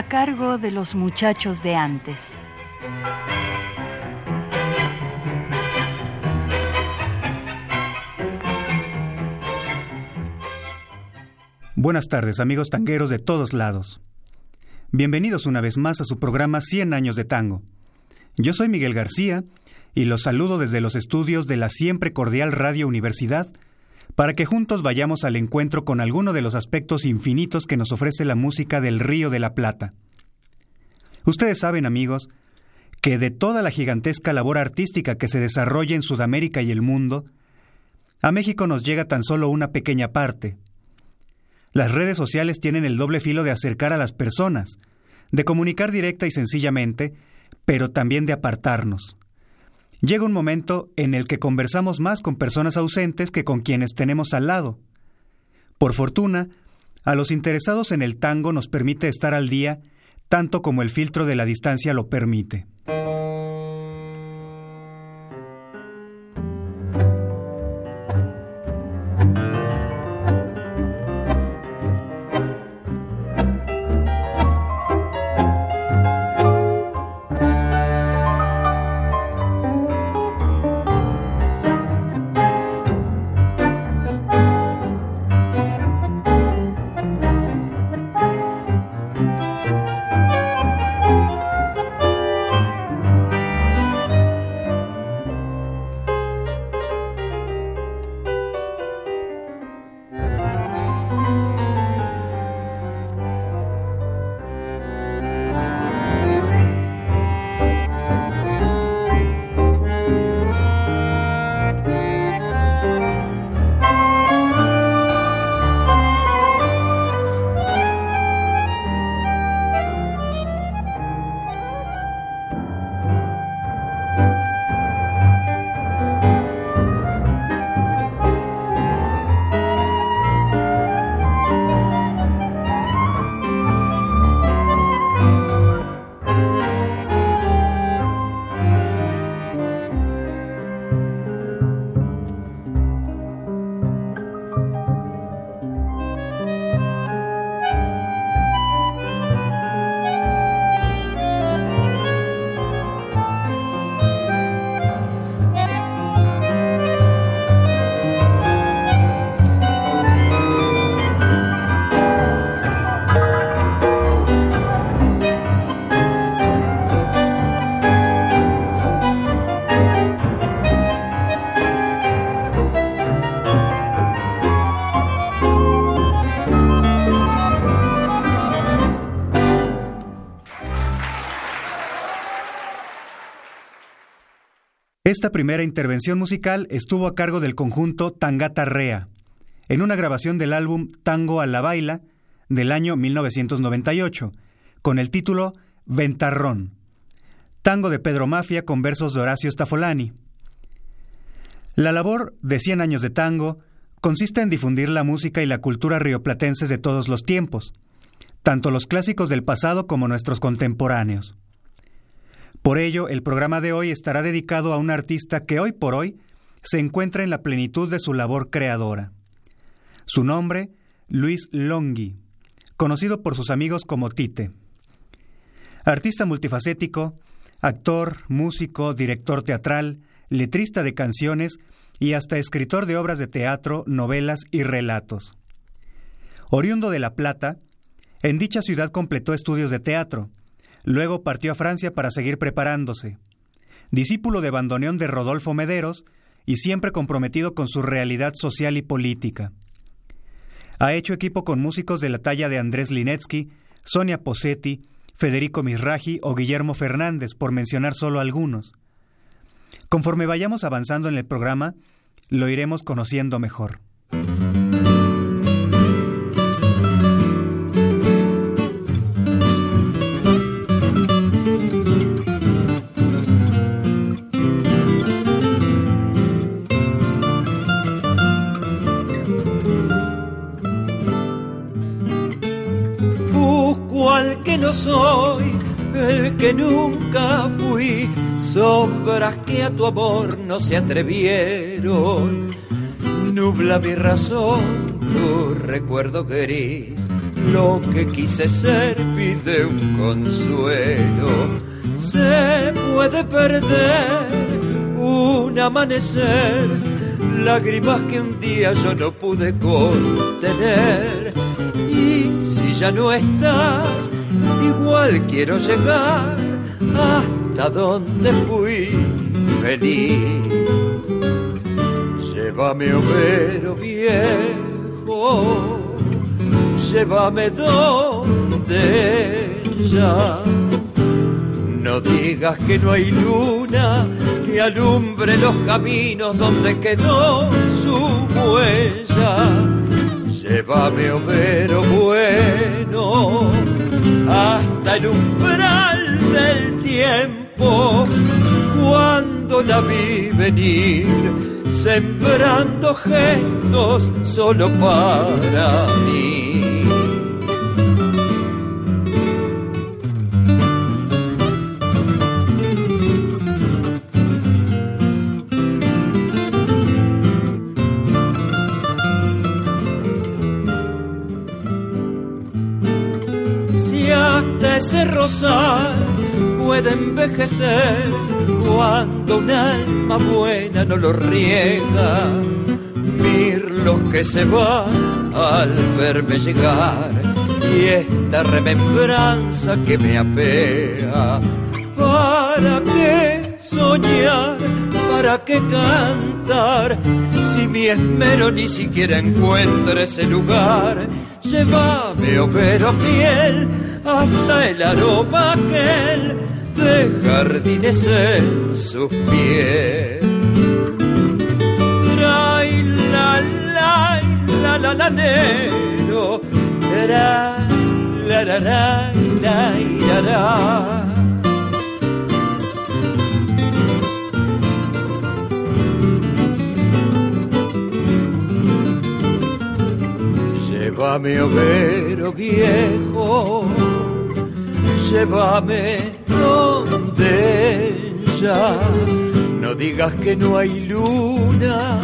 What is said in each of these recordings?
A cargo de los muchachos de antes. Buenas tardes amigos tangueros de todos lados. Bienvenidos una vez más a su programa 100 años de tango. Yo soy Miguel García y los saludo desde los estudios de la siempre cordial Radio Universidad para que juntos vayamos al encuentro con alguno de los aspectos infinitos que nos ofrece la música del Río de la Plata. Ustedes saben, amigos, que de toda la gigantesca labor artística que se desarrolla en Sudamérica y el mundo, a México nos llega tan solo una pequeña parte. Las redes sociales tienen el doble filo de acercar a las personas, de comunicar directa y sencillamente, pero también de apartarnos. Llega un momento en el que conversamos más con personas ausentes que con quienes tenemos al lado. Por fortuna, a los interesados en el tango nos permite estar al día tanto como el filtro de la distancia lo permite. Esta primera intervención musical estuvo a cargo del conjunto Tangata Rea, en una grabación del álbum Tango a la Baila del año 1998, con el título Ventarrón, tango de Pedro Mafia con versos de Horacio Stafolani. La labor de 100 años de tango consiste en difundir la música y la cultura rioplatenses de todos los tiempos, tanto los clásicos del pasado como nuestros contemporáneos. Por ello, el programa de hoy estará dedicado a un artista que hoy por hoy se encuentra en la plenitud de su labor creadora. Su nombre, Luis Longhi, conocido por sus amigos como Tite. Artista multifacético, actor, músico, director teatral, letrista de canciones y hasta escritor de obras de teatro, novelas y relatos. Oriundo de La Plata, en dicha ciudad completó estudios de teatro, Luego partió a Francia para seguir preparándose. Discípulo de bandoneón de Rodolfo Mederos y siempre comprometido con su realidad social y política. Ha hecho equipo con músicos de la talla de Andrés Linetsky, Sonia Posetti, Federico Misraji o Guillermo Fernández, por mencionar solo algunos. Conforme vayamos avanzando en el programa, lo iremos conociendo mejor. Soy el que nunca fui, sombras que a tu amor no se atrevieron. Nubla mi razón, tu recuerdo gris, lo que quise ser pide un consuelo. Se puede perder un amanecer, lágrimas que un día yo no pude contener. Y si ya no estás, igual quiero llegar hasta donde fui feliz. Llévame, overo viejo, llévame donde ya. No digas que no hay luna que alumbre los caminos donde quedó su huella. Llévame, overo bueno, hasta el umbral del tiempo, cuando la vi venir, sembrando gestos solo para mí. Rosal puede envejecer cuando un alma buena no lo riega. Mirlos que se van al verme llegar y esta remembranza que me apea. ¿Para qué soñar? ¿Para qué cantar? Si mi esmero ni siquiera encuentra ese lugar, llévame, overo fiel hasta el aroma aquel de jardines en sus pies. Trai la la la la la nero, la la la la la la Llévame, overo viejo, llévame donde ya. No digas que no hay luna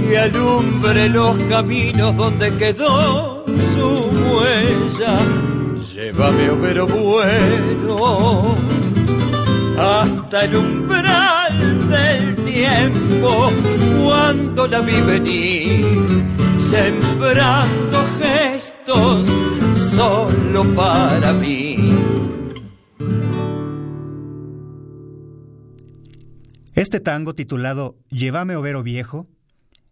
que alumbre los caminos donde quedó su huella. Llévame, overo bueno, hasta el umbral del tiempo cuando la vi venir sembrando gestos solo para mí. Este tango titulado Llévame Overo Viejo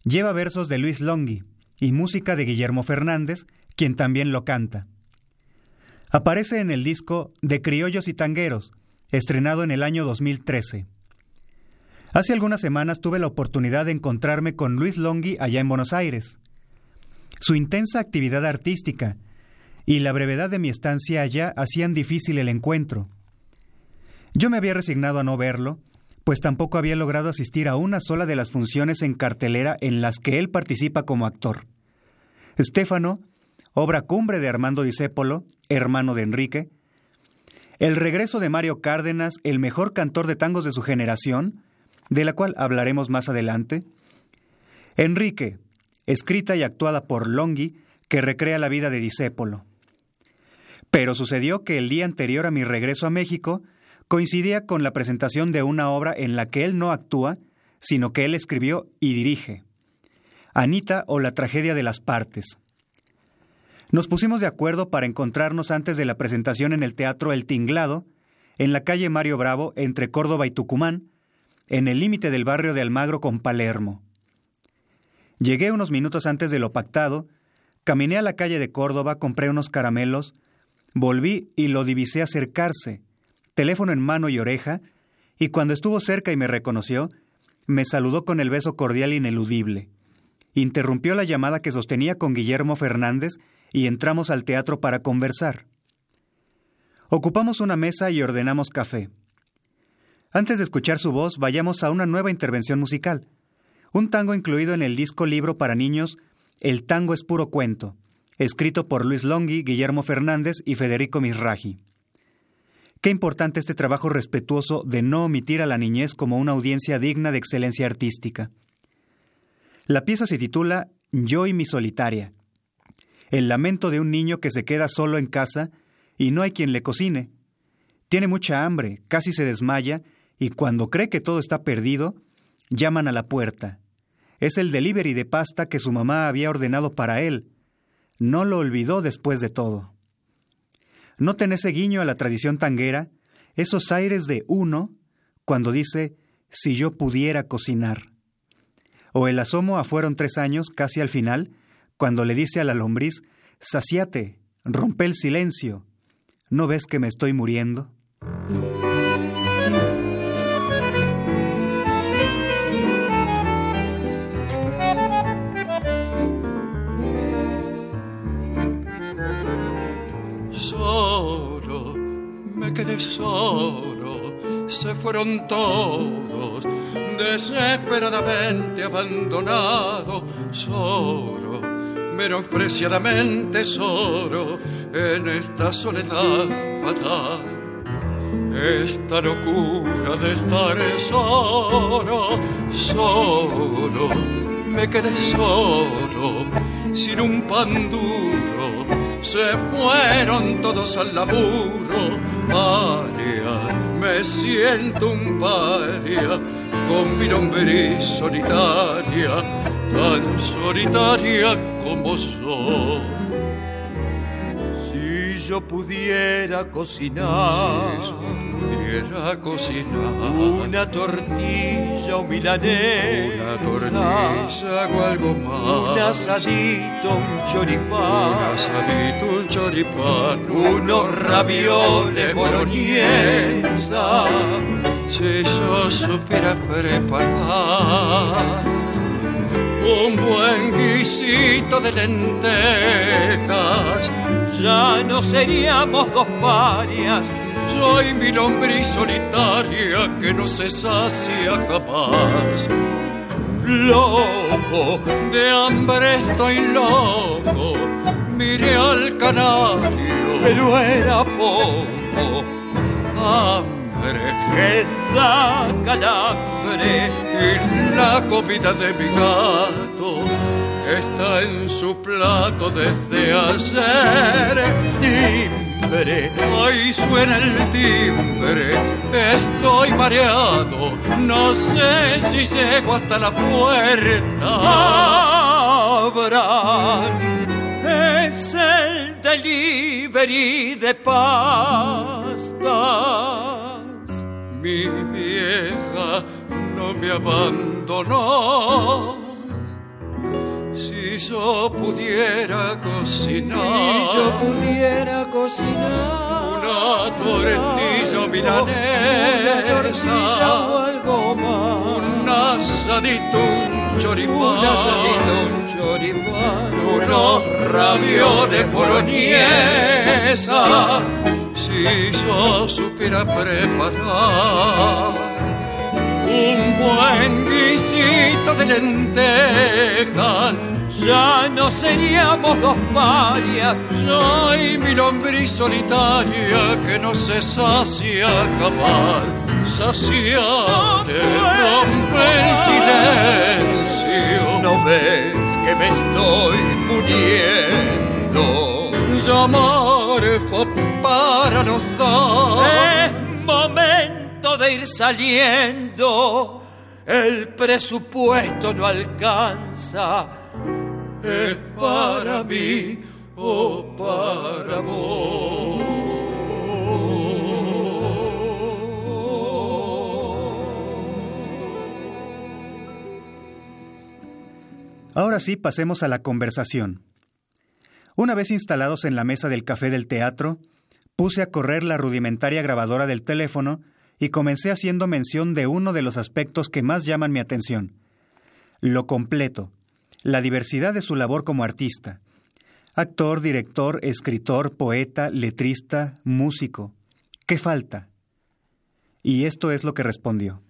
lleva versos de Luis Longhi y música de Guillermo Fernández, quien también lo canta. Aparece en el disco De Criollos y Tangueros, estrenado en el año 2013. Hace algunas semanas tuve la oportunidad de encontrarme con Luis Longhi allá en Buenos Aires. Su intensa actividad artística y la brevedad de mi estancia allá hacían difícil el encuentro. Yo me había resignado a no verlo, pues tampoco había logrado asistir a una sola de las funciones en cartelera en las que él participa como actor. Stefano, obra cumbre de Armando Discépolo, hermano de Enrique, El regreso de Mario Cárdenas, el mejor cantor de tangos de su generación, de la cual hablaremos más adelante, Enrique, escrita y actuada por Longhi, que recrea la vida de Discépolo. Pero sucedió que el día anterior a mi regreso a México coincidía con la presentación de una obra en la que él no actúa, sino que él escribió y dirige. Anita o la tragedia de las partes. Nos pusimos de acuerdo para encontrarnos antes de la presentación en el Teatro El Tinglado, en la calle Mario Bravo, entre Córdoba y Tucumán, en el límite del barrio de Almagro con Palermo. Llegué unos minutos antes de lo pactado, caminé a la calle de Córdoba, compré unos caramelos, volví y lo divisé acercarse, teléfono en mano y oreja, y cuando estuvo cerca y me reconoció, me saludó con el beso cordial ineludible. Interrumpió la llamada que sostenía con Guillermo Fernández y entramos al teatro para conversar. Ocupamos una mesa y ordenamos café. Antes de escuchar su voz, vayamos a una nueva intervención musical un tango incluido en el disco libro para niños El tango es puro cuento, escrito por Luis Longhi, Guillermo Fernández y Federico Misraji. Qué importante este trabajo respetuoso de no omitir a la niñez como una audiencia digna de excelencia artística. La pieza se titula Yo y mi solitaria. El lamento de un niño que se queda solo en casa y no hay quien le cocine. Tiene mucha hambre, casi se desmaya y cuando cree que todo está perdido, llaman a la puerta. Es el delivery de pasta que su mamá había ordenado para él. No lo olvidó después de todo. Noten ese guiño a la tradición tanguera, esos aires de uno, cuando dice, si yo pudiera cocinar. O el asomo a fueron tres años, casi al final, cuando le dice a la lombriz, saciate, rompe el silencio. ¿No ves que me estoy muriendo? Solo, se fueron todos, desesperadamente abandonado, solo, menospreciadamente solo, en esta soledad fatal. Esta locura de estar solo, solo, me quedé solo, sin un pan duro, se fueron todos al laburo paria, me siento un paria con mi nombre solitaria, tan solitaria como soy. Si yo pudiera cocinar, pudiera cocinar. Una tortilla o milanesa, una tortilla o algo más, un asadito, un choripán, un asadito, un choripán, unos ravioles boloñesa, si yo supiera preparar un buen guisito de lentejas, ya no seríamos dos parias soy mi lombriz solitaria que no se sacia jamás. Loco, de hambre estoy loco, miré al canario, pero era poco. Hambre que da calambre y la comida de mi gato está en su plato desde ayer. Ahí suena el timbre, estoy mareado, no sé si llego hasta la puerta. Abran, es el delivery de pastas. Mi vieja no me abandonó si yo pudiera cocinar, si yo pudiera cocinar una tortilla milanesa, una tortilla o algo más, un asadito, un choripán, un asadito, un choripán, unos ravioles boloñesa, si yo supiera preparar un buen guisito de lentejas. Ya no seríamos dos parias, soy mi lombriz solitaria que no se sacia jamás. Saciate, rompe el silencio. No ves que me estoy muriendo. Llamar para los dos. Es momento de ir saliendo, el presupuesto no alcanza. Es para mí o para vos. Ahora sí, pasemos a la conversación. Una vez instalados en la mesa del café del teatro, puse a correr la rudimentaria grabadora del teléfono y comencé haciendo mención de uno de los aspectos que más llaman mi atención, lo completo, la diversidad de su labor como artista. Actor, director, escritor, poeta, letrista, músico. ¿Qué falta? Y esto es lo que respondió.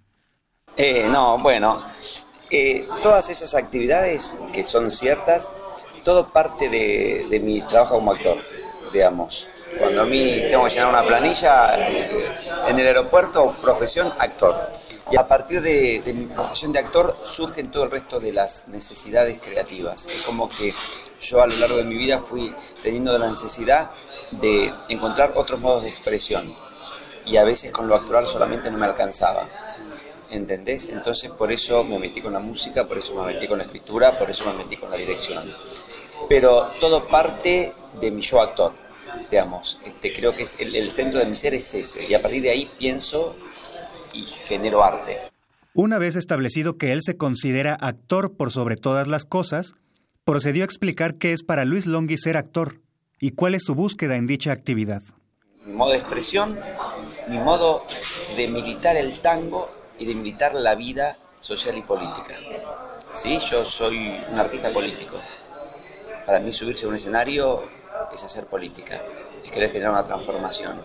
Eh, no, bueno, eh, todas esas actividades que son ciertas, todo parte de, de mi trabajo como actor. Digamos. Cuando a mí tengo que llenar una planilla, en el aeropuerto, profesión actor. Y a partir de, mi profesión de actor surgen todo el resto de las necesidades creativas. Es como que yo a lo largo de mi vida fui teniendo la necesidad de encontrar otros modos de expresión. Y a veces con lo actoral solamente no me alcanzaba. ¿Entendés? Entonces por eso me metí con la música, por eso me metí con la escritura, por eso me metí con la dirección. Pero todo parte de mi yo actor, digamos. Este, creo que es el, centro de mi ser es ese. Y a partir de ahí pienso y genero arte. Una vez establecido que él se considera actor por sobre todas las cosas, procedió a explicar qué es para Luis Longhi ser actor y cuál es su búsqueda en dicha actividad. Mi modo de expresión, mi modo de militar el tango y de militar la vida social y política. ¿Sí? Yo soy un artista político. Para mí subirse a un escenario es hacer política, es querer generar una transformación.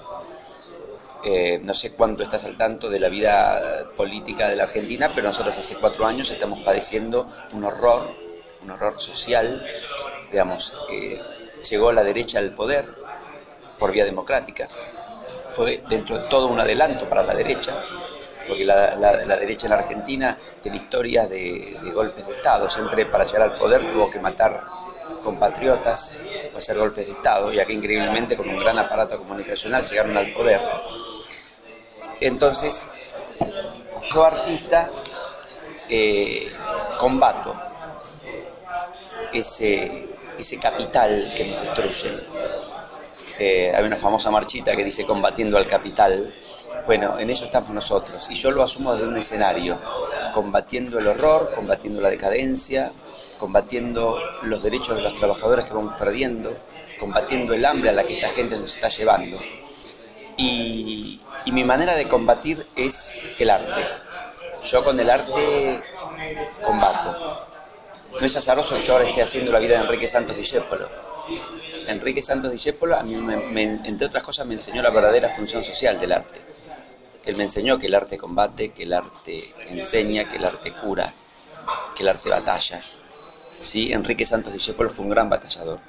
Eh, no sé cuánto estás al tanto de la vida política de la Argentina, pero nosotros hace cuatro años estamos padeciendo un horror, un horror social. Digamos, eh, llegó la derecha al poder por vía democrática. Fue dentro de todo un adelanto para la derecha, porque la, derecha en la Argentina tiene historias de, golpes de Estado. Siempre para llegar al poder tuvo que matar compatriotas hacer golpes de Estado, y aquí increíblemente con un gran aparato comunicacional llegaron al poder. Entonces, yo artista eh, combato ese, ese capital que nos destruye. Eh, hay una famosa marchita que dice combatiendo al capital, bueno, en eso estamos nosotros. Y yo lo asumo desde un escenario, combatiendo el horror, combatiendo la decadencia, combatiendo los derechos de los trabajadores que vamos perdiendo, combatiendo el hambre a la que esta gente nos está llevando. Y, y mi manera de combatir es el arte. Yo con el arte combato. No es azaroso que yo ahora esté haciendo la vida de Enrique Santos Discépolo. Enrique Santos Discépolo, a mí, entre otras cosas, me enseñó la verdadera función social del arte. Él me enseñó que el arte combate, que el arte enseña, que el arte cura, que el arte batalla. Sí, Enrique Santos Discépolo fue un gran batallador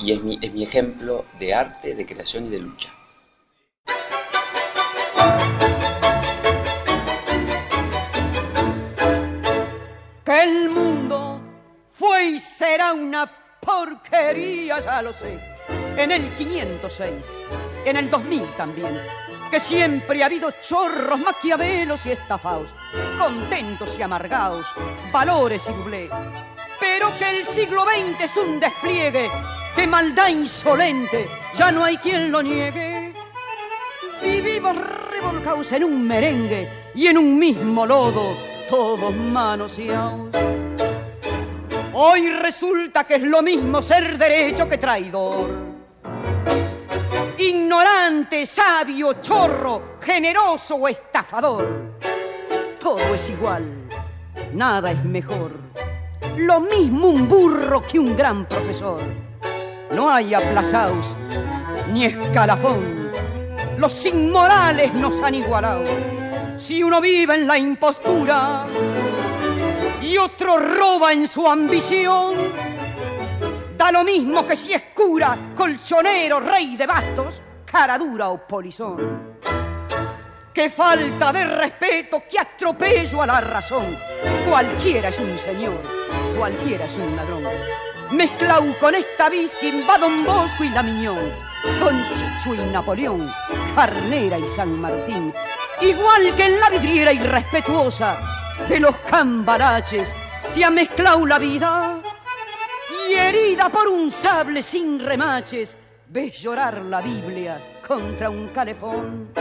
y es mi, es mi ejemplo de arte, de creación y de lucha. Que el mundo fue y será una porquería, ya lo sé. En el 506, en el 2000 también que siempre ha habido chorros, maquiavelos y estafados, contentos y amargados, valores y dublé. Pero que el siglo XX es un despliegue de maldad insolente, ya no hay quien lo niegue. Vivimos revolcados en un merengue y en un mismo lodo, todos manoseados. Hoy resulta que es lo mismo ser derecho que traidor ignorante, sabio, chorro, generoso o estafador. Todo es igual, nada es mejor. Lo mismo un burro que un gran profesor. No hay aplazaos ni escalafón. Los inmorales nos han igualado. Si uno vive en la impostura y otro roba en su ambición, Da lo mismo que si es cura, colchonero, rey de bastos, cara dura o polizón. Qué falta de respeto, qué atropello a la razón. Cualquiera es un señor, cualquiera es un ladrón. Mezclau con esta bisquín va Don Bosco y la Miñón, Don Chicho y Napoleón, Carnera y San Martín. Igual que en la vidriera irrespetuosa de los cambaraches se ha mezclado la vida y herida por un sable sin remaches, ves llorar la Biblia contra un calefón.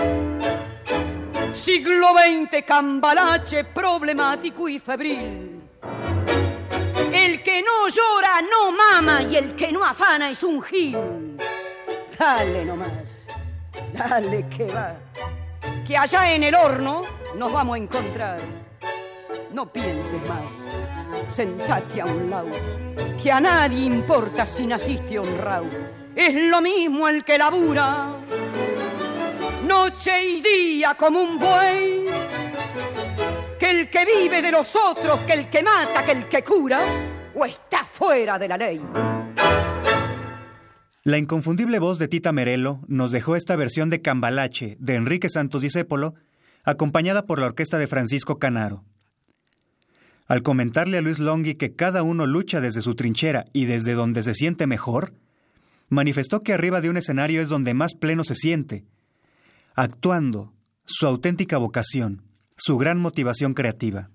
Siglo XX, cambalache problemático y febril. El que no llora no mama y el que no afana es un gil. Dale nomás, dale que va, que allá en el horno nos vamos a encontrar. No pienses más, sentate a un lado que a nadie importa si naciste honrado. Es lo mismo el que labura, noche y día como un buey, que el que vive de los otros, que el que mata, que el que cura, o está fuera de la ley. La inconfundible voz de Tita Merelo nos dejó esta versión de Cambalache de Enrique Santos Discépolo, acompañada por la orquesta de Francisco Canaro. Al comentarle a Luis Longhi que cada uno lucha desde su trinchera y desde donde se siente mejor, manifestó que arriba de un escenario es donde más pleno se siente, actuando, su auténtica vocación, su gran motivación creativa.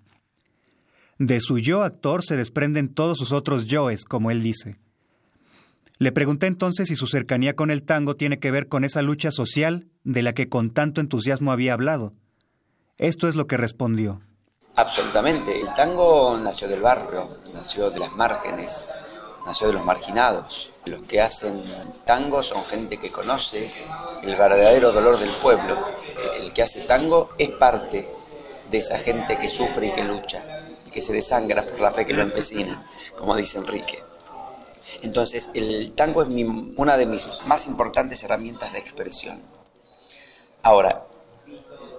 De su yo actor se desprenden todos sus otros yoes, como él dice. Le pregunté entonces si su cercanía con el tango tiene que ver con esa lucha social de la que con tanto entusiasmo había hablado. Esto es lo que respondió. Absolutamente. El tango nació del barrio, nació de las márgenes, nació de los marginados. Los que hacen tango son gente que conoce el verdadero dolor del pueblo. El que hace tango es parte de esa gente que sufre y que lucha, y que se desangra por la fe que lo empecina, como dice Enrique. Entonces, el tango es una de mis más importantes herramientas de expresión. Ahora,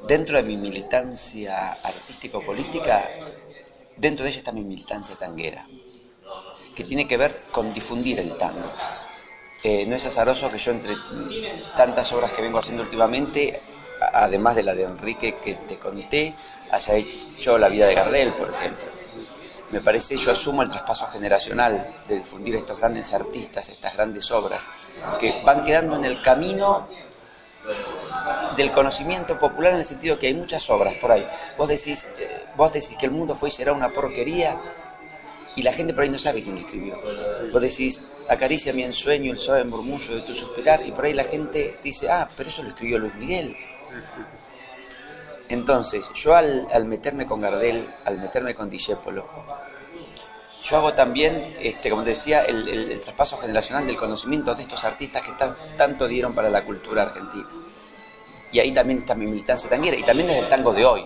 dentro de mi militancia artístico-política, dentro de ella está mi militancia tanguera, que tiene que ver con difundir el tango. Eh, no es azaroso que yo entre tantas obras que vengo haciendo últimamente, además de la de Enrique que te conté, haya hecho La vida de Gardel, por ejemplo me parece, yo asumo el traspaso generacional de difundir estos grandes artistas, estas grandes obras, que van quedando en el camino del conocimiento popular en el sentido que hay muchas obras por ahí. Vos decís, eh, vos decís que el mundo fue y será una porquería y la gente por ahí no sabe quién escribió. Vos decís, acaricia mi ensueño el suave murmullo de tu suspirar y por ahí la gente dice, ah, pero eso lo escribió Luis Miguel. Entonces, yo al, meterme con Gardel, al meterme con Discépolo, yo hago también, este, como decía, el, traspaso generacional del conocimiento de estos artistas que tanto dieron para la cultura argentina. Y ahí también está mi militancia tanguera, y también es el tango de hoy.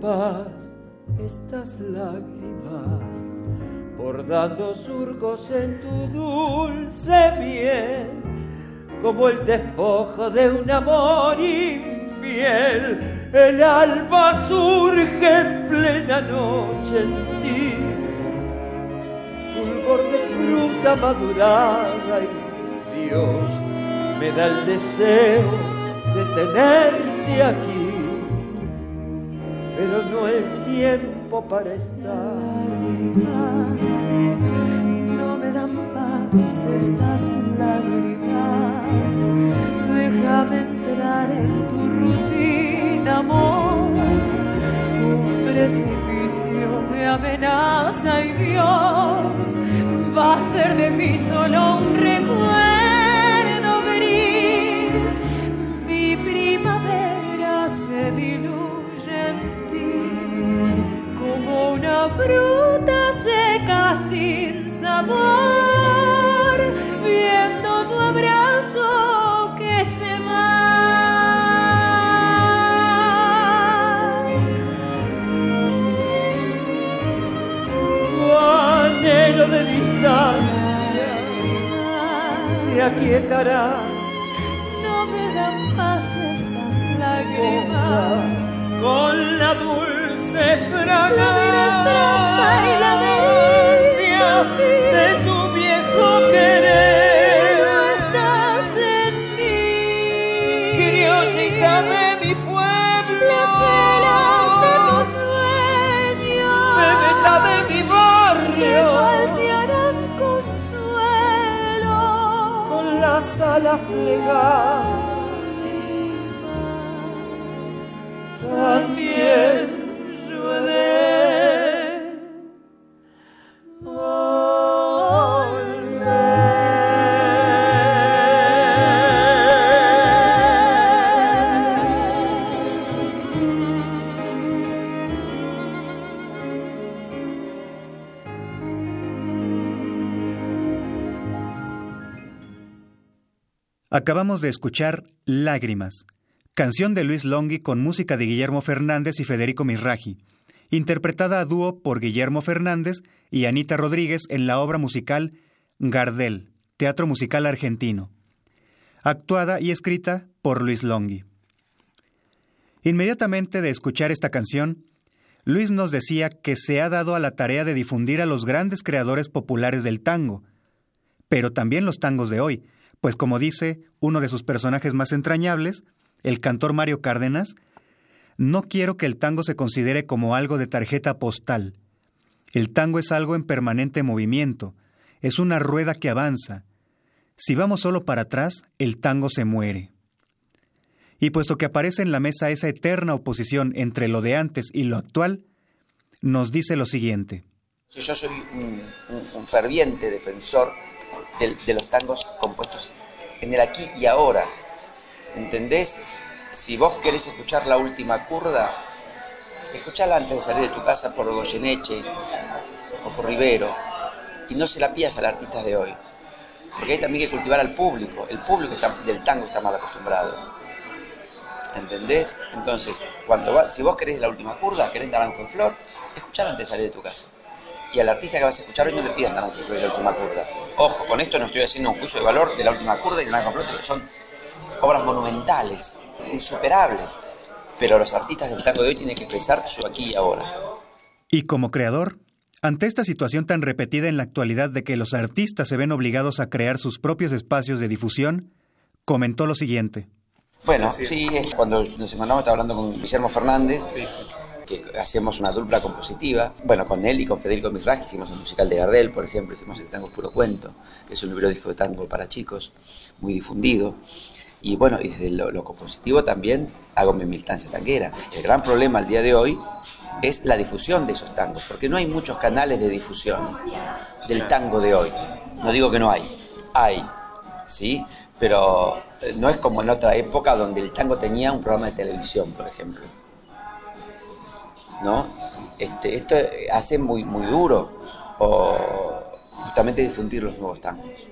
Paz estas lágrimas, por dando surcos en tu dulce miel, como el despojo de un amor infiel. El alba surge en plena noche en ti, fulgor de fruta madurada y Dios me da el deseo de tenerte aquí pero no el tiempo para estar. no me dan paz estas lágrimas. Déjame entrar en tu rutina, amor. Un precipicio me amenaza y Dios va a ser de mí solo un recuerdo Acabamos de escuchar Lágrimas, canción de Luis Longhi con música de Guillermo Fernández y Federico Misraji, interpretada a dúo por Guillermo Fernández y Anita Rodríguez en la obra musical Gardel, Teatro Musical Argentino. actuada y escrita por Luis Longhi. Inmediatamente de escuchar esta canción, Luis nos decía que se ha dado a la tarea de difundir a los grandes creadores populares del tango, pero también los tangos de hoy, pues como dice uno de sus personajes más entrañables, el cantor Mario Cárdenas, no quiero que el tango se considere como algo de tarjeta postal. El tango es algo en permanente movimiento, es una rueda que avanza. Si vamos solo para atrás, el tango se muere. Y puesto que aparece en la mesa esa eterna oposición entre lo de antes y lo actual, nos dice lo siguiente. Yo soy un, ferviente defensor de, los tangos compuestos en el aquí y ahora. ¿Entendés? Si vos querés escuchar la última curda, escuchala antes de salir de tu casa por Goyeneche o por Rivero y no se la pidas al artista de hoy. Porque hay también que cultivar al público. El público del tango está mal acostumbrado. ¿Entendés? Entonces, cuando va, si vos querés la última curda, querés naranjo en flor, escuchar antes de salir de tu casa. Y al artista que vas a escuchar hoy no le naranjo en flor y la última curda. Ojo, con esto no estoy haciendo un juicio de valor de la última curda y en flor, que son obras monumentales, insuperables. Pero los artistas del tango de hoy tienen que expresar su aquí y ahora. Y como creador, ante esta situación tan repetida en la actualidad de que los artistas se ven obligados a crear sus propios espacios de difusión, comentó lo siguiente. Bueno, sí, es cuando nos encontramos, estaba hablando con Guillermo Fernández, que hacíamos una dupla compositiva. Bueno, con él y con Federico Mirraj hicimos el musical de Gardel, por ejemplo, hicimos el Tango Puro Cuento, que es un libro disco de tango para chicos, muy difundido. Y bueno, y desde lo, compositivo también hago mi militancia tanguera. El gran problema al día de hoy es la difusión de esos tangos, porque no hay muchos canales de difusión del tango de hoy. No digo que no hay, hay, ¿sí? Pero eh, no es como en otra época donde el tango tenía un programa de televisión, por ejemplo. ¿No? Este, esto hace muy, muy duro o justamente difundir los nuevos tangos.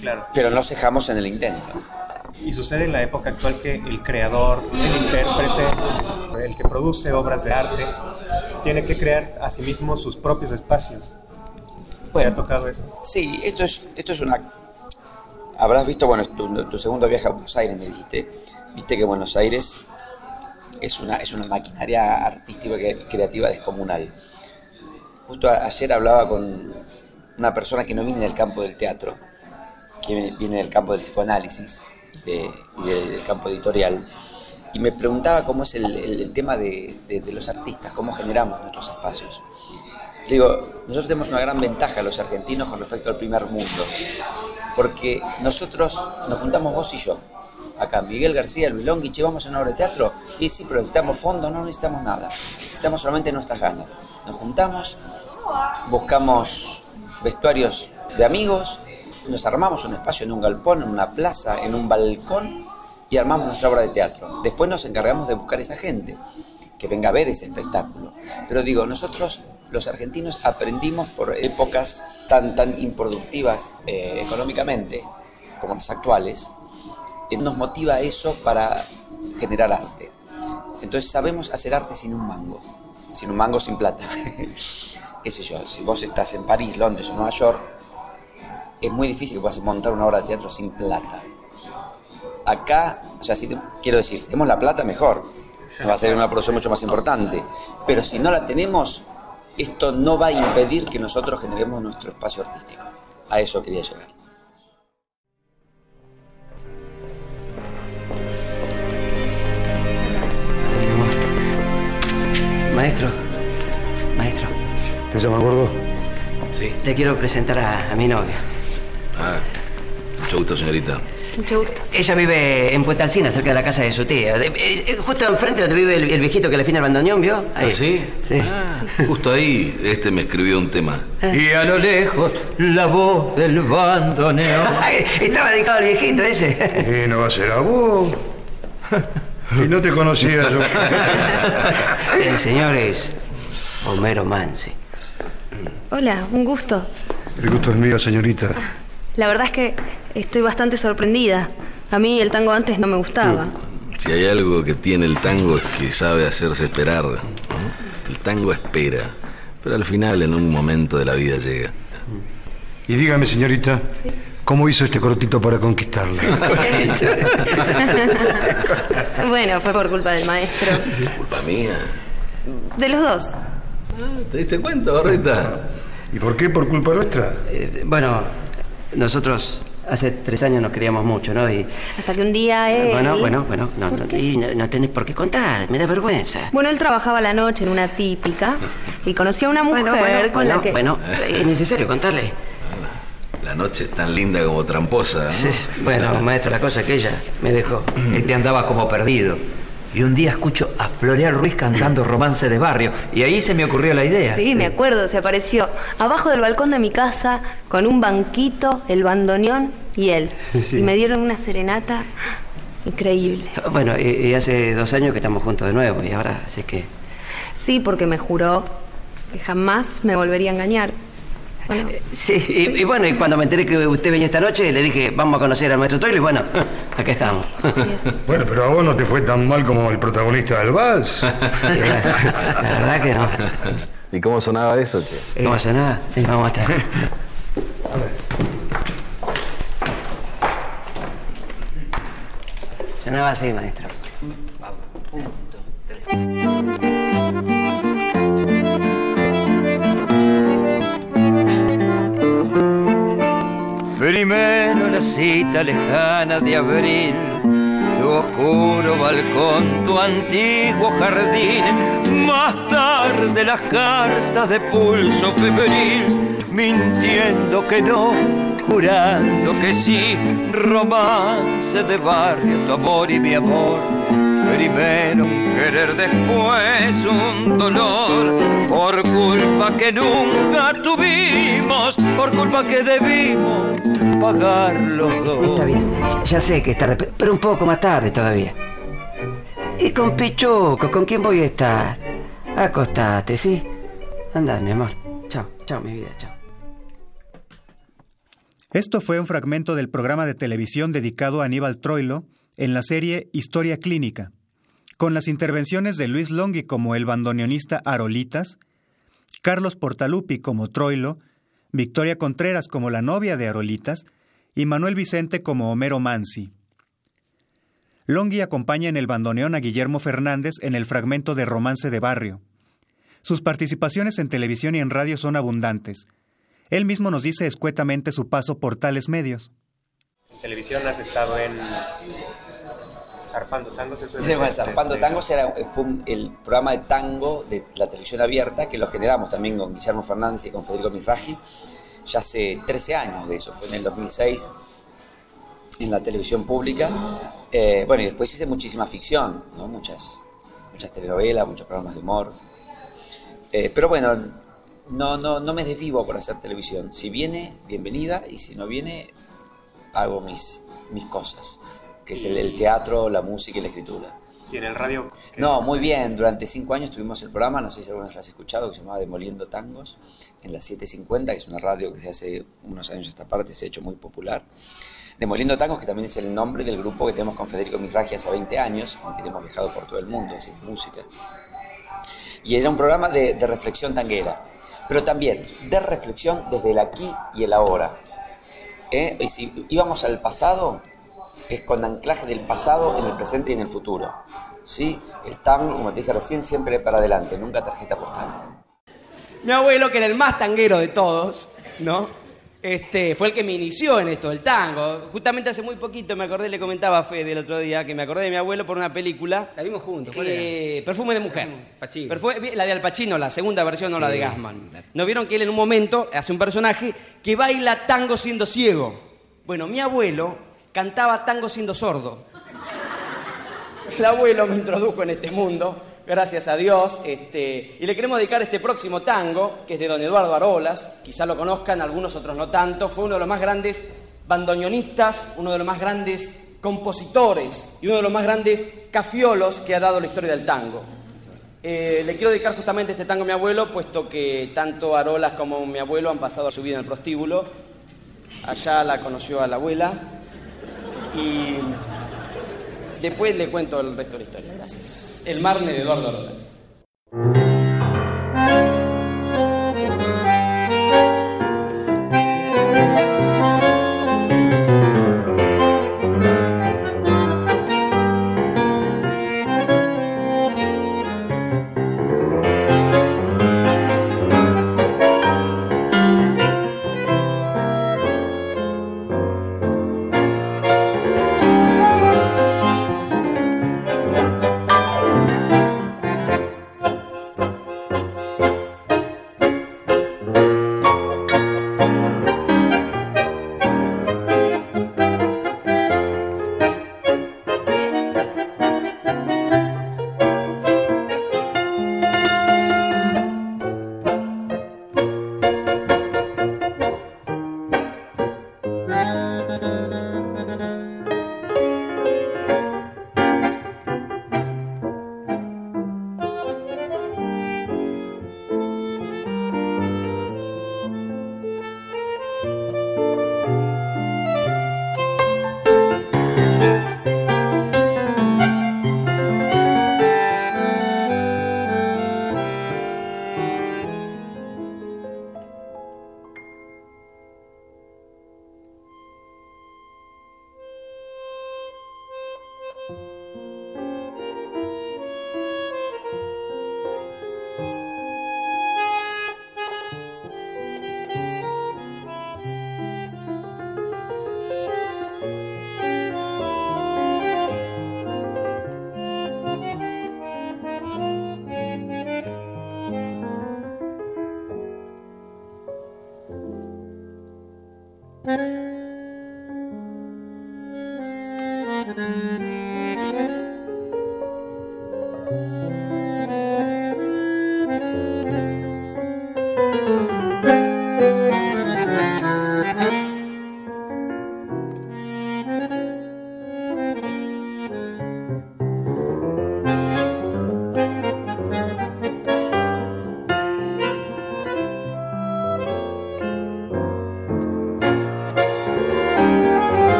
Claro. Pero no cejamos en el intento. Y sucede en la época actual que el creador, el intérprete, el que produce obras de arte, tiene que crear a sí mismo sus propios espacios. Bueno, ha tocado eso? Sí, esto es, esto es una... Habrás visto, bueno, tu, segundo viaje a Buenos Aires, me dijiste. Viste que Buenos Aires es una, es una maquinaria artística y creativa descomunal. Justo ayer hablaba con una persona que no viene del campo del teatro, que viene del campo del psicoanálisis, y del campo editorial, y me preguntaba cómo es el, tema de, los artistas, cómo generamos nuestros espacios. digo, nosotros tenemos una gran ventaja los argentinos con respecto al primer mundo, porque nosotros nos juntamos vos y yo, acá Miguel García, Luis Longhi, vamos a una obra de teatro, y sí, pero necesitamos fondo, no necesitamos nada, necesitamos solamente nuestras ganas. Nos juntamos, buscamos vestuarios de amigos, nos armamos un espacio en un galpón, en una plaza, en un balcón y armamos nuestra obra de teatro. Después nos encargamos de buscar esa gente que venga a ver ese espectáculo. Pero digo, nosotros los argentinos aprendimos por épocas tan, tan improductivas eh, económicamente como las actuales, nos motiva eso para generar arte. Entonces sabemos hacer arte sin un mango, sin un mango sin plata. qué sé yo, si vos estás en París, Londres o Nueva York, es muy difícil que puedas montar una obra de teatro sin plata. Acá, si quiero decir, si tenemos la plata, mejor. va a ser una producción mucho más importante. Pero si no la tenemos, esto no va a impedir que nosotros generemos nuestro espacio artístico. A eso quería llegar. Maestro, maestro. ¿Te llama gordo? Sí. Le quiero presentar a mi novia. Ah, mucho gusto, señorita. Mucho gusto. Ella vive en Puente Alcina, cerca de la casa de su tía. Justo enfrente donde vive el, viejito que le afina el bandoneón, ¿vio? Ahí. ¿Ah, sí? Sí. Ah, justo ahí, este me escribió un tema. Ah. Y a lo lejos, la voz del bandoneón. Estaba dedicado al viejito ese. Y no va a ser a vos. Si no te conocía yo. El señor es Homero Mansi. Hola, un gusto. El gusto es mío, señorita. La verdad es que estoy bastante sorprendida. A mí el tango antes no me gustaba. Si hay algo que tiene el tango es que sabe hacerse esperar. El tango espera, pero al final en un momento de la vida llega. Y dígame, señorita, ¿Cómo hizo este cortito para conquistarla? bueno, fue por culpa del maestro. ¿Culpa mía? De los dos. ¿Te diste cuenta, Barreta? ¿Y por qué por culpa nuestra? Eh, bueno, nosotros hace tres años nos queríamos mucho, ¿no? Y Hasta que un día él... bueno, bueno, bueno, no, no, y no, no tenés por qué contar, me da vergüenza. Bueno, él trabajaba la noche en una típica y conoció a una mujer Bueno, bueno, con bueno, la que... bueno, es necesario contarle. La noche es tan linda como tramposa, ¿no? Sí, bueno, maestro, la cosa es que ella me dejó. Este andaba como perdido. Y un día escucho a Floreal Ruiz cantando romance de barrio. Y ahí se me ocurrió la idea. Sí, me acuerdo, se apareció abajo del balcón de mi casa con un banquito, el bandoneón y él. Sí. Y me dieron una serenata increíble. Bueno, y, y hace dos años que estamos juntos de nuevo y ahora así que... Sí, porque me juró que jamás me volvería a engañar. Bueno, Sí, y, y bueno, y cuando me enteré que usted venía esta noche, le dije, vamos a conocer al maestro Troilo y bueno, acá estamos. Bueno, pero a vos no te fue tan mal como el protagonista del vals. La verdad que no. ¿Y cómo sonaba eso, che? Pasa nada, Venga, vamos a estar. Sonaba así, maestro. Primero la cita lejana de abril, tu oscuro balcón, tu antiguo jardín, más tarde las cartas de pulso febril, mintiendo que no, jurando que sí, romance de barrio, tu amor y mi amor. Primero un querer, después un dolor, por culpa que nunca tuvimos, por culpa que debimos pagar los dos. Está bien, ya, ya sé que es tarde, pe- pero un poco más tarde todavía. Y con Pichuco, ¿con quién voy a estar? Acostate, ¿sí? Anda, mi amor. Chao, chao, mi vida, chao. Esto fue un fragmento del programa de televisión dedicado a Aníbal Troilo en la serie Historia Clínica, con las intervenciones de Luis Longhi como el bandoneonista Arolitas, Carlos Portalupi como Troilo, Victoria Contreras como la novia de Arolitas y Manuel Vicente como Homero Mansi. Longhi acompaña en el bandoneón a Guillermo Fernández en el fragmento de Romance de Barrio. Sus participaciones en televisión y en radio son abundantes. Él mismo nos dice escuetamente su paso por tales medios. En televisión has estado en Zarpando Tangos, eso es Sí, bueno, Zarpando Tangos era, fue un- el programa de tango de la televisión abierta que lo generamos también con Guillermo Fernández y con Federico Misraji ya hace 13 años de eso, fue en el 2006 en la televisión pública. Eh, bueno, y después hice muchísima ficción, ¿no? muchas, muchas telenovelas, muchos programas de humor. Eh, pero bueno, no, no, no me desvivo por hacer televisión. Si viene, bienvenida, y si no viene, hago mis, mis cosas, que es el, el teatro, la música y la escritura. Y en el radio. No, muy bien. Durante cinco años tuvimos el programa, no sé si alguna vez lo has escuchado, que se llamaba Demoliendo Tangos, en la 750, que es una radio que desde hace unos años esta parte se ha hecho muy popular. Demoliendo Tangos, que también es el nombre del grupo que tenemos con Federico Mirraji hace 20 años, con quien hemos viajado por todo el mundo, hacer música. Y era un programa de, de reflexión tanguera, pero también de reflexión desde el aquí y el ahora. ¿Eh? Y si íbamos al pasado, es con anclaje del pasado en el presente y en el futuro. ¿Sí? El tango, como te dije recién, siempre para adelante, nunca tarjeta postal. Mi abuelo, que era el más tanguero de todos, ¿no? Este, fue el que me inició en esto, el tango. Justamente hace muy poquito me acordé, le comentaba a Fede el otro día, que me acordé de mi abuelo por una película. La vimos juntos, ¿cuál eh, Perfume de mujer. Perfume- la de Al Pacino, la segunda versión, no la de Gassman. ¿No vieron que él en un momento hace un personaje que baila tango siendo ciego? Bueno, mi abuelo cantaba tango siendo sordo. El abuelo me introdujo en este mundo, gracias a Dios, este, y le queremos dedicar este próximo tango, que es de don Eduardo Arolas, quizá lo conozcan, algunos otros no tanto, fue uno de los más grandes bandoneonistas, uno de los más grandes compositores y uno de los más grandes cafiolos que ha dado la historia del tango. Eh, le quiero dedicar justamente este tango a mi abuelo, puesto que tanto Arolas como mi abuelo han pasado su vida en el prostíbulo. Allá la conoció a la abuela y después le cuento el resto de la historia. Gracias. El Marne de Eduardo Arolas.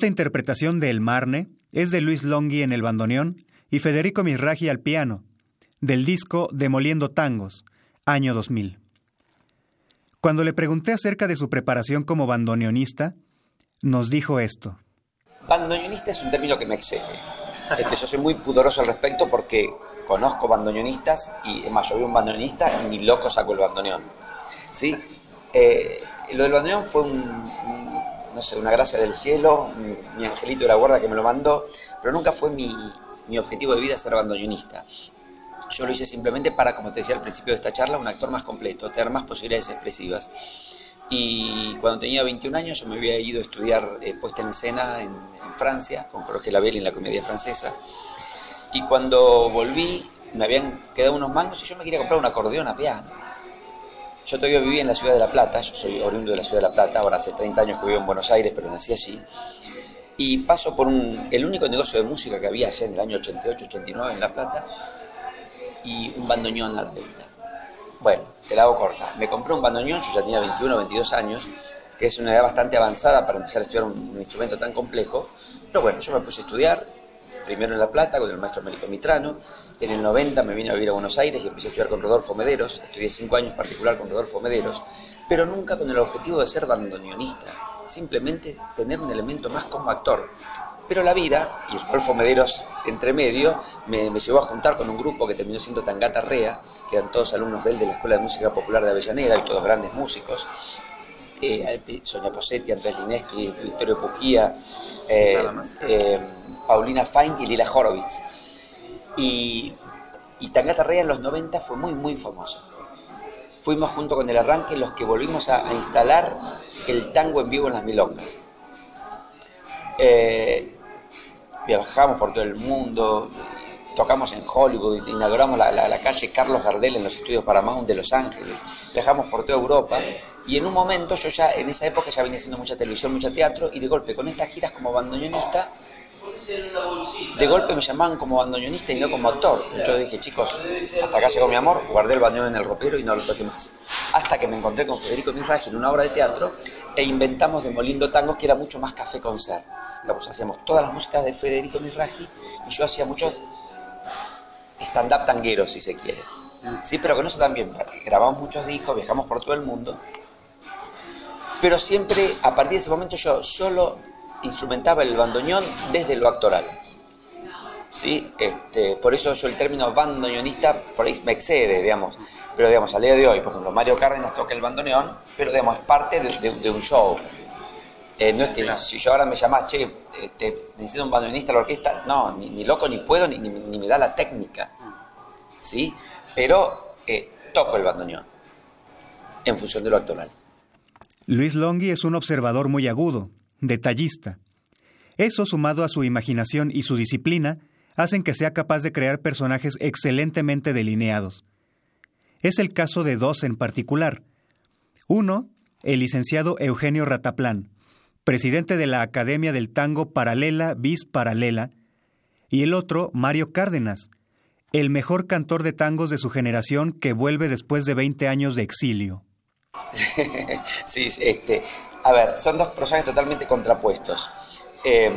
Esta interpretación de El Marne es de Luis Longhi en el bandoneón y Federico Misragi al piano, del disco Demoliendo Tangos, año 2000. Cuando le pregunté acerca de su preparación como bandoneonista, nos dijo esto. Bandoneonista es un término que me excede. Este, yo soy muy pudoroso al respecto porque conozco bandoneonistas y es más, yo vi un bandoneonista y ni loco saco el bandoneón. ¿Sí? Eh, lo del bandoneón fue un, no sé, una gracia del cielo, mi, angelito de la guarda que me lo mandó, pero nunca fue mi, mi objetivo de vida ser bandoneonista. Yo lo hice simplemente para, como te decía al principio de esta charla, un actor más completo, tener más posibilidades expresivas. Y cuando tenía 21 años yo me había ido a estudiar eh, puesta en escena en, en, Francia, con Jorge Labelle en la comedia francesa. Y cuando volví me habían quedado unos mangos y yo me quería comprar un acordeón a piano. Yo todavía vivía en la ciudad de La Plata, yo soy oriundo de la ciudad de La Plata, ahora hace 30 años que vivo en Buenos Aires, pero nací allí. Y paso por un, el único negocio de música que había allá en el año 88-89 en La Plata, y un bandoneón a la venta. Bueno, te la hago corta. Me compré un bandoneón, yo ya tenía 21 o 22 años, que es una edad bastante avanzada para empezar a estudiar un, un, instrumento tan complejo. Pero bueno, yo me puse a estudiar, primero en La Plata con el maestro Mérico Mitrano. En el 90 me vine a vivir a Buenos Aires y empecé a estudiar con Rodolfo Mederos. Estudié 5 años particular con Rodolfo Mederos, pero nunca con el objetivo de ser bandoneonista. Simplemente tener un elemento más como actor. Pero la vida, y Rodolfo Mederos entre medio, me, me, llevó a juntar con un grupo que terminó siendo Tangata Rea, que eran todos alumnos de él de la Escuela de Música Popular de Avellaneda y todos grandes músicos. Eh, Sonia Posetti, Andrés Lineski, Victorio Pujía, eh, eh, Paulina Fein y Lila Horowitz. Y, y Tangata Rea en los 90 fue muy, muy famoso. Fuimos junto con el arranque los que volvimos a, instalar el tango en vivo en las milongas. Eh, viajamos por todo el mundo, tocamos en Hollywood, inauguramos la, calle Carlos Gardel en los estudios Paramount de Los Ángeles, viajamos por toda Europa y en un momento yo ya en esa época ya venía haciendo mucha televisión, mucho teatro y de golpe con estas giras como bandoneonista, de golpe me llamaban como bandoneonista y no como actor. Yo dije, chicos, hasta acá llegó mi amor, guardé el bandoneón en el ropero y no lo toqué más. Hasta que me encontré con Federico Mirraji en una obra de teatro e inventamos Demoliendo Tangos que era mucho más café con ser. Digamos, hacíamos todas las músicas de Federico Mirraji y yo hacía muchos stand-up tanguero, si se quiere. Sí, pero con eso también, grabamos muchos discos, viajamos por todo el mundo. Pero siempre, a partir de ese momento, yo solo instrumentaba el bandoneón desde lo actoral. ¿Sí? Este, por eso yo el término bandoneonista por ahí me excede, digamos. Pero digamos, al día de hoy, por ejemplo, Mario Cárdenas toca el bandoneón, pero digamos, es parte de, de, de un show. Eh, no es que si yo ahora me llamás, che, este, necesito un bandoneonista a la orquesta, no, ni, ni loco ni puedo, ni, ni, ni, me da la técnica. ¿Sí? Pero eh, toco el bandoneón en función de lo actoral. Luis Longhi es un observador muy agudo, detallista. Eso, sumado a su imaginación y su disciplina, hacen que sea capaz de crear personajes excelentemente delineados. Es el caso de dos en particular. Uno, el licenciado Eugenio Rataplán, presidente de la Academia del Tango Paralela Bis Paralela, y el otro, Mario Cárdenas, el mejor cantor de tangos de su generación que vuelve después de 20 años de exilio. sí, este, a ver, son dos personajes totalmente contrapuestos. Eh,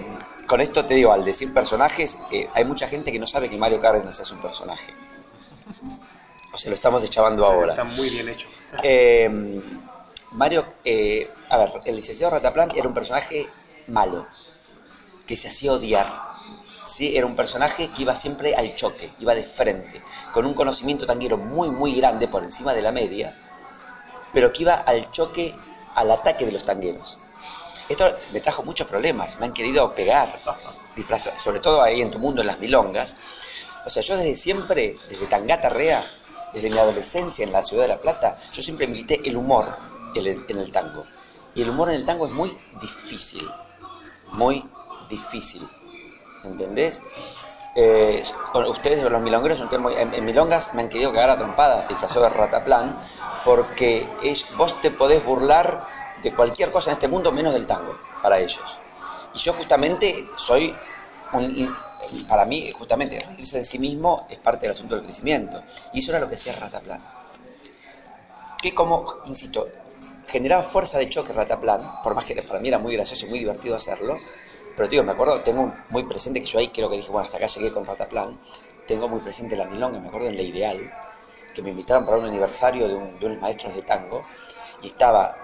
con esto te digo, al decir personajes, eh, hay mucha gente que no sabe que Mario Cárdenas es un personaje. O sea, lo estamos deschavando ahora. Está muy bien hecho. Eh, Mario, eh, a ver, el licenciado Rataplan era un personaje malo, que se hacía odiar. ¿sí? Era un personaje que iba siempre al choque, iba de frente, con un conocimiento tanguero muy, muy grande por encima de la media, pero que iba al choque, al ataque de los tangueros. Esto me trajo muchos problemas, me han querido pegar, disfrazar, sobre todo ahí en tu mundo, en las milongas. O sea, yo desde siempre, desde Tangata Rea, desde mi adolescencia en la ciudad de La Plata, yo siempre milité el humor en el, tango. Y el humor en el tango es muy difícil, muy difícil. ¿Entendés? Eh, ustedes, los milongueros, en, en, milongas me han querido cagar a trompadas disfrazado de rataplan, porque vos te podés burlar de cualquier cosa en este mundo menos del tango, para ellos. Y yo justamente soy, un, para mí, justamente, reírse de sí mismo es parte del asunto del crecimiento. Y eso era lo que hacía Rataplan. Que como, insisto, generaba fuerza de choque Rataplan, por más que para mí era muy gracioso y muy divertido hacerlo, pero digo, me acuerdo, tengo muy presente que yo ahí creo que dije, bueno, hasta acá llegué con Rataplan, tengo muy presente la milonga, me acuerdo en La Ideal, que me invitaron para un aniversario de, un, de unos maestros de tango, y estaba,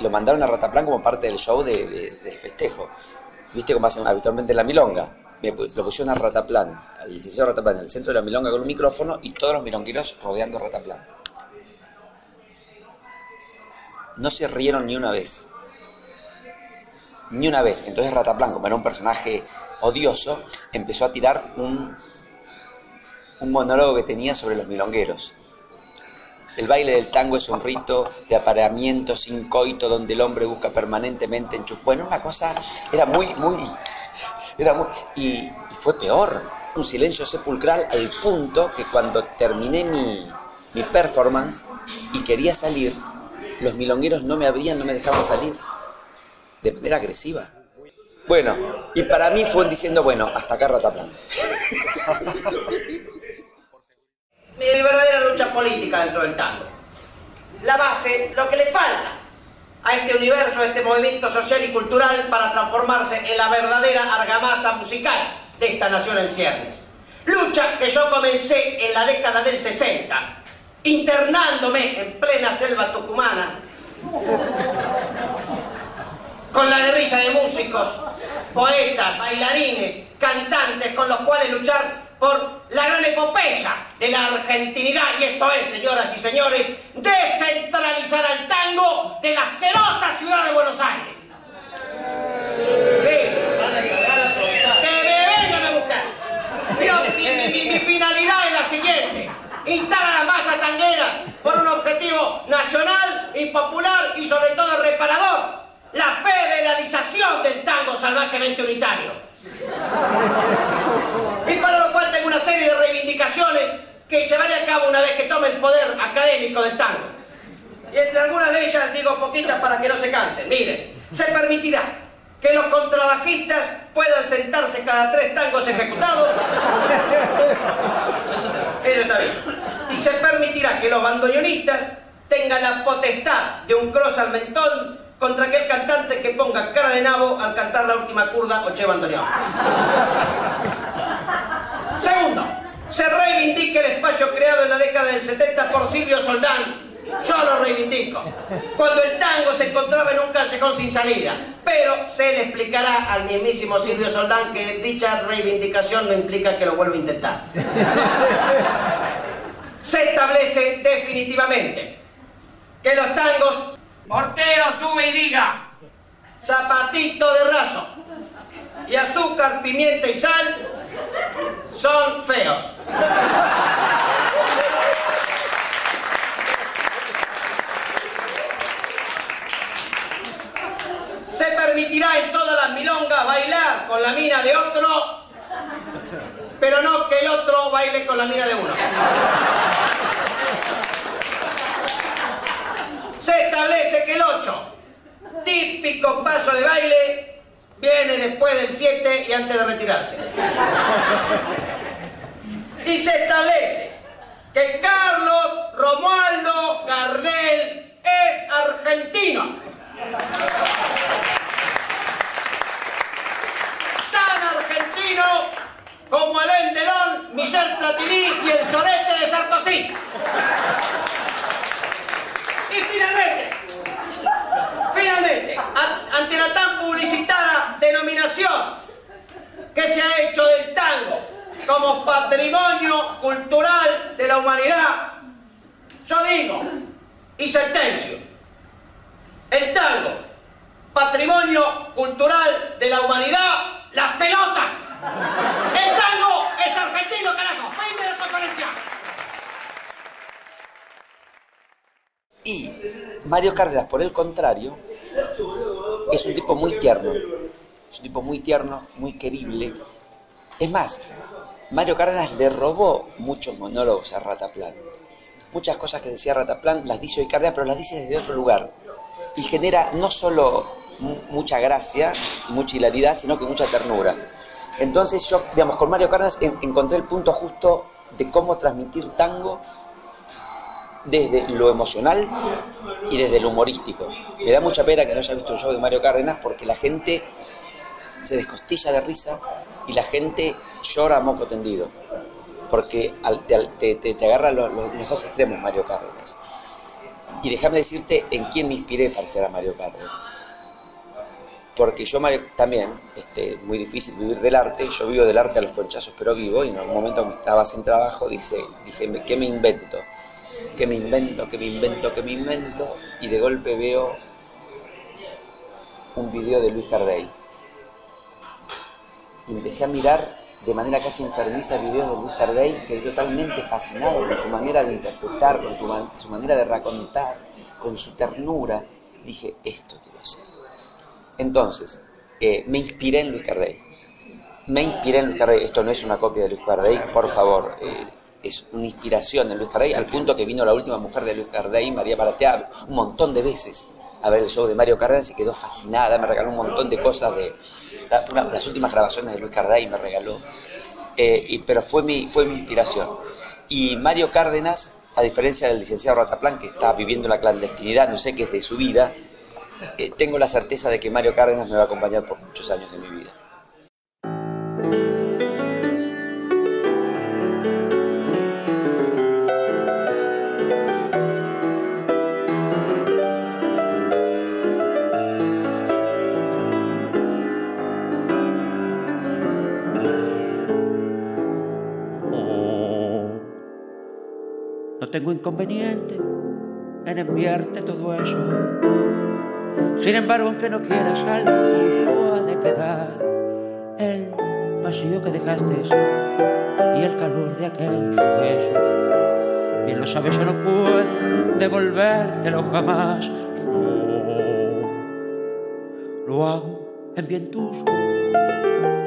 lo mandaron a Rataplan como parte del show de- de- del festejo. ¿Viste cómo hacen habitualmente en la milonga? Me lo pusieron a Rataplan, al licenciado Rataplan, en el centro de la milonga con un micrófono y todos los milongueros rodeando a Rataplan. No se rieron ni una vez. Ni una vez. Entonces Rataplan, como era un personaje odioso, empezó a tirar un, un monólogo que tenía sobre los milongueros. El baile del tango es un rito de apareamiento sin coito donde el hombre busca permanentemente enchuf. Bueno, una cosa, era muy, muy, era muy, y, y fue peor. Un silencio sepulcral al punto que cuando terminé mi, mi performance y quería salir, los milongueros no me abrían, no me dejaban salir de manera agresiva. Bueno, y para mí fue diciendo, bueno, hasta acá Rataplan. mi verdadera lucha política dentro del tango. La base, lo que le falta a este universo, a este movimiento social y cultural para transformarse en la verdadera argamasa musical de esta nación en ciernes. Lucha que yo comencé en la década del 60, internándome en plena selva tucumana, con la guerrilla de músicos, poetas, bailarines, cantantes con los cuales luchar por la gran epopeya de la argentinidad. Y esto es, señoras y señores, descentralizar al tango de la asquerosa ciudad de Buenos Aires. Sí. Que me vengan a buscar. Mi- mi finalidad es la siguiente. Instar a las masas tangueras por un objetivo nacional y popular y sobre todo reparador. La federalización del tango salvajemente unitario. Y para lo cual tengo una serie de reivindicaciones que llevaré a cabo una vez que tome el poder académico del tango. Y entre algunas de ellas digo poquitas para que no se cansen. Miren, se permitirá que los contrabajistas puedan sentarse cada tres tangos ejecutados. Eso está bien. Y se permitirá que los bandoneonistas tengan la potestad de un cross al mentón contra aquel cantante que ponga cara de nabo al cantar la última curda o che bandoneón. Segundo, se reivindica el espacio creado en la década del 70 por Silvio Soldán. Yo lo reivindico. Cuando el tango se encontraba en un callejón sin salida. Pero se le explicará al mismísimo Silvio Soldán que dicha reivindicación no implica que lo vuelva a intentar. Se establece definitivamente que los tangos... Portero sube y diga. Zapatito de raso. Y azúcar, pimienta y sal son feos. Se permitirá en todas las milongas bailar con la mina de otro, pero no que el otro baile con la mina de uno. Se establece que el 8, típico paso de baile, viene después del 7 y antes de retirarse. Y se establece que Carlos Romualdo Gardel es argentino. Tan argentino como Alain Delon, Michel Platini y el sorete de Sarkozy. Y finalmente, finalmente, a- ante la tan publicitada denominación que se ha hecho del tango como patrimonio cultural de la humanidad, yo digo y sentencio, el tango, patrimonio cultural de la humanidad, las pelotas. El tango es argentino, carajo. Fin de la conferencia. Y Por el contrario, es un tipo muy tierno. Es un tipo muy tierno, muy querible. Es más, Mario Cárdenas le robó muchos monólogos a Rataplan. Muchas cosas que decía Rataplan las dice hoy Cárdenas, pero las dice desde otro lugar. Y genera no solo mu- mucha gracia mucha hilaridad, sino que mucha ternura. Entonces yo, digamos, con Mario Cárdenas en- encontré el punto justo de cómo transmitir tango desde lo emocional y desde lo humorístico. Me da mucha pena que no haya visto un show de Mario Cárdenas porque la gente se descostilla de risa y la gente llora a moco tendido. Porque te, te- te- agarra los, dos extremos Mario Cárdenas. Y déjame decirte en quién me inspiré para ser a Mario Cárdenas. Porque yo también, este, muy difícil vivir del arte, yo vivo del arte a los conchazos, pero vivo, y en algún momento que estaba sin trabajo, dice, dije, "Me- ¿qué me invento? ¿Qué me invento? ¿Qué me invento? ¿Qué me invento? Y de golpe veo un video de Luis Cardey. Y empecé a mirar de manera casi enfermiza videos de Luis Cardey, quedé totalmente fascinado con su manera de interpretar, con su, man- su manera de racontar, con su ternura. Dije, esto quiero hacer. Entonces, eh, me inspiré en Luis Cardey. Me inspiré en Luis Cardey. Esto no es una copia de Luis Cardey, por favor. eh, es una inspiración en Luis Cardey, al punto que vino la última mujer de Luis Cardey, María Maratea, un montón de veces a ver el show de Mario Cárdenas y quedó fascinada, me regaló un montón de cosas de las últimas grabaciones de Luis Cardey me regaló. Eh, y- pero fue mi, fue mi inspiración. Y Mario Cárdenas, a diferencia del licenciado Rataplan, que está viviendo la clandestinidad, no sé qué es de su vida, eh, tengo la certeza de que Mario Cárdenas me va a acompañar por muchos años de mi vida. Tengo inconveniente en enviarte todo eso. Sin embargo, aunque no quieras algo, ha de quedar el vacío que dejaste y el calor de aquellos besos. Bien lo sabes, yo no puedo devolvértelo jamás. Lo hago en bien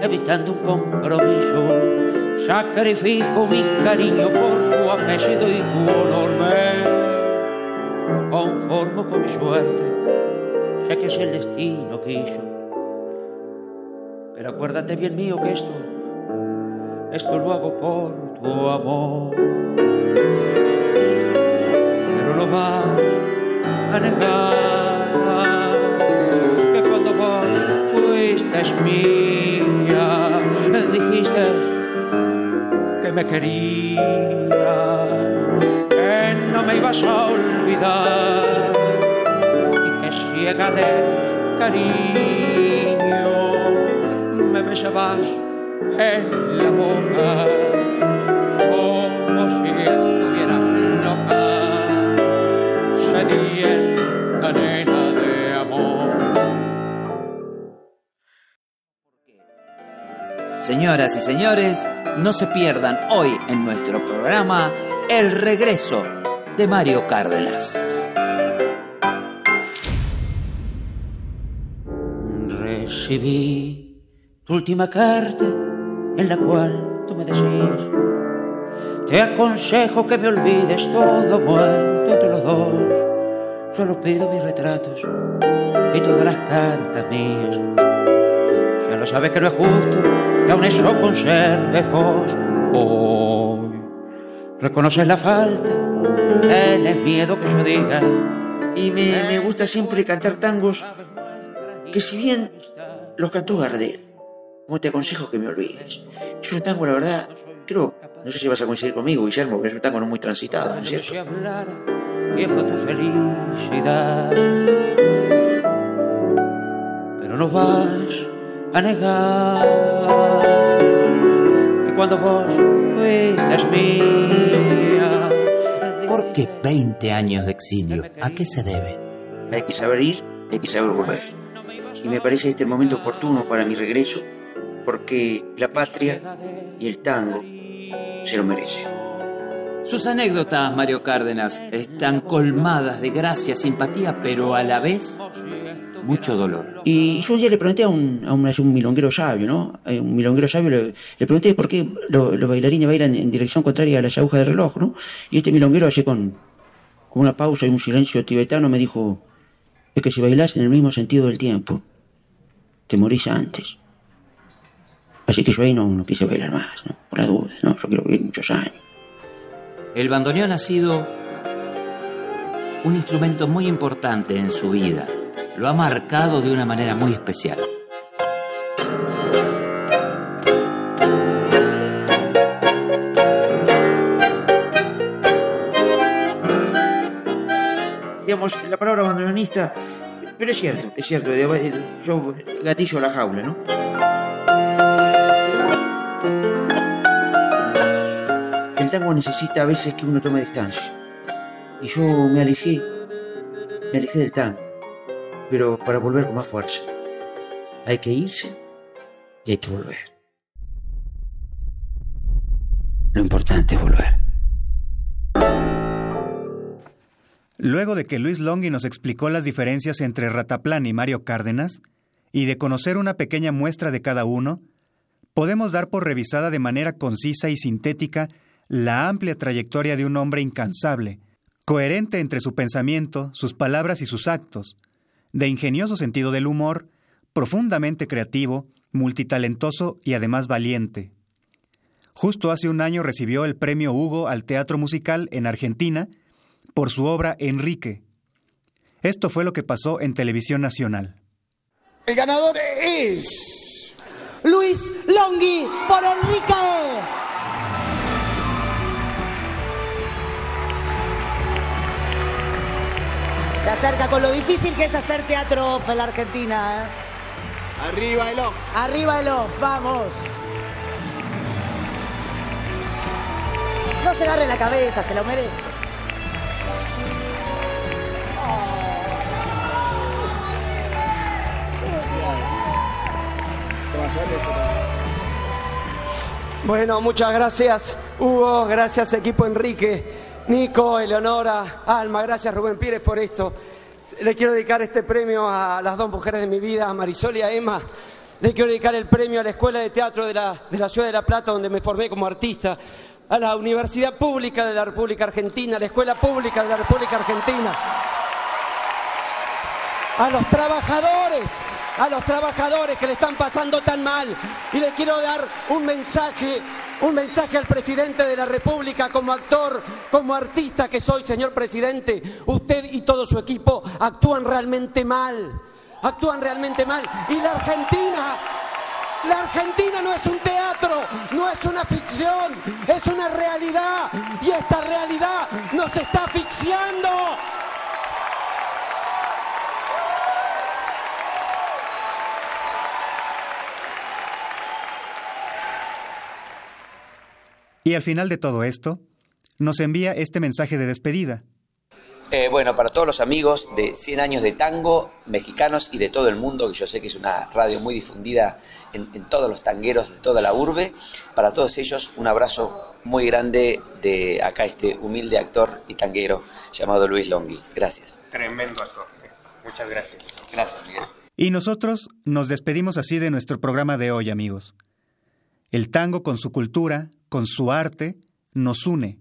evitando un compromiso. Sacrifico mi cariño por tu apellido y tu honor. Me conformo con mi suerte, sé que si el destino quiso. Pero acuérdate bien mío que esto, esto lo hago por tu amor. Pero no vas a negar que cuando vos fuiste mía, dijiste que me querías, que no me ibas a olvidar y que ciega de cariño me besabas en la boca como si estuviera loca, sedienta nena de amor. Señoras y señores, no se pierdan hoy en nuestro programa el regreso de Mario Cárdenas. Recibí tu última carta en la cual tú me decías Te aconsejo que me olvides todo muerto entre los dos Solo pido mis retratos y todas las cartas mías Ya lo sabes que no es justo que aún eso conserves vos hoy Reconoces la falta, tienes miedo que yo diga Y me, me gusta siempre cantar tangos que si bien los cantó Gardel, como te aconsejo que me olvides. Es un tango, la verdad, creo, no sé si vas a coincidir conmigo, Guillermo, que es un tango no muy transitado, ¿no es cierto? Tiembla tu felicidad. Pero no vas a negar que cuando vos fuiste mía. ¿Por qué 20 años de exilio? ¿A qué se debe? Hay que saber ir, hay que saber volver. Y me parece este el momento oportuno para mi regreso, porque la patria y el tango se lo merecen. Sus anécdotas, Mario Cárdenas, están colmadas de gracia, simpatía, pero a la vez mucho dolor. Y yo ya le pregunté a un, a un, a un milonguero sabio, ¿no? A un milonguero sabio le, le pregunté por qué lo- los bailarines bailan en dirección contraria a las agujas del reloj, ¿no? Y este milonguero, así con, con una pausa y un silencio tibetano, me dijo, es que si bailás en el mismo sentido del tiempo, te morís antes. Así que yo ahí no, no quise bailar más, ¿no? Por la duda, ¿no? Yo quiero vivir muchos años. El bandoneón ha sido un instrumento muy importante en su vida. Lo ha marcado de una manera muy especial. Digamos, la palabra bandoneonista, pero es cierto, es cierto, yo gatillo la jaula, ¿no? El tango necesita a veces que uno tome distancia. Y yo me alejé, me alejé del tango, pero para volver con más fuerza. Hay que irse y hay que volver. Lo importante es volver. Luego de que Luis Longhi nos explicó las diferencias entre Rataplan y Mario Cárdenas, y de conocer una pequeña muestra de cada uno, podemos dar por revisada de manera concisa y sintética la amplia trayectoria de un hombre incansable, coherente entre su pensamiento, sus palabras y sus actos, de ingenioso sentido del humor, profundamente creativo, multitalentoso y además valiente. Justo hace un año recibió el premio Hugo al teatro musical en Argentina por su obra Enrique. Esto fue lo que pasó en Televisión Nacional. El ganador es... Luis Longhi por Enrique. Se acerca con lo difícil que es hacer teatro off en la Argentina. ¿eh? Arriba el off. Arriba el off, vamos. No se agarre la cabeza, se lo merece. Bueno, muchas gracias Hugo, gracias equipo Enrique, Nico, Eleonora, Alma, gracias Rubén Pires por esto. Le quiero dedicar este premio a las dos mujeres de mi vida, a Marisol y a Emma. Le quiero dedicar el premio a la Escuela de Teatro de la, de la Ciudad de La Plata, donde me formé como artista, a la Universidad Pública de la República Argentina, a la Escuela Pública de la República Argentina, a los trabajadores, a los trabajadores que le están pasando tan mal. Y le quiero dar un mensaje, un mensaje al presidente de la República como actor, como artista que soy, señor presidente. Usted y todo su equipo actúan realmente mal. Actúan realmente mal. Y la Argentina la Argentina no es un teatro, no es una ficción, es una realidad. Y esta realidad nos está asfixiando. Y al final de todo esto, nos envía este mensaje de despedida. Eh, bueno, para todos los amigos de 100 años de tango, mexicanos y de todo el mundo, que yo sé que es una radio muy difundida en, en, todos los tangueros de toda la urbe, para todos ellos un abrazo muy grande de acá este humilde actor y tanguero llamado Luis Longhi. Gracias. Tremendo actor. Muchas gracias. Gracias, Miguel. Y nosotros nos despedimos así de nuestro programa de hoy, amigos. El tango con su cultura, con su arte, nos une,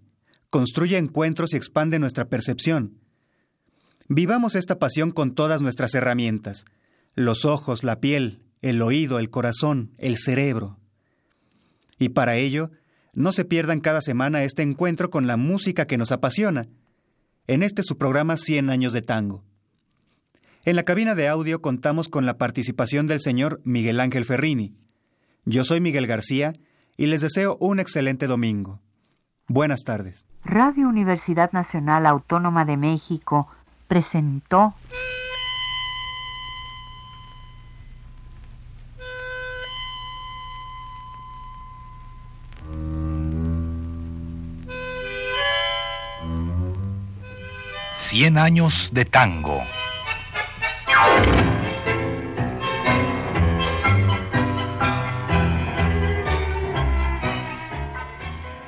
construye encuentros y expande nuestra percepción. Vivamos esta pasión con todas nuestras herramientas, los ojos, la piel, el oído, el corazón, el cerebro. Y para ello, no se pierdan cada semana este encuentro con la música que nos apasiona, en este su programa 100 años de tango. En la cabina de audio contamos con la participación del señor Miguel Ángel Ferrini. Yo soy Miguel García y les deseo un excelente domingo. Buenas tardes. Radio Universidad Nacional Autónoma de México presentó Cien años de tango.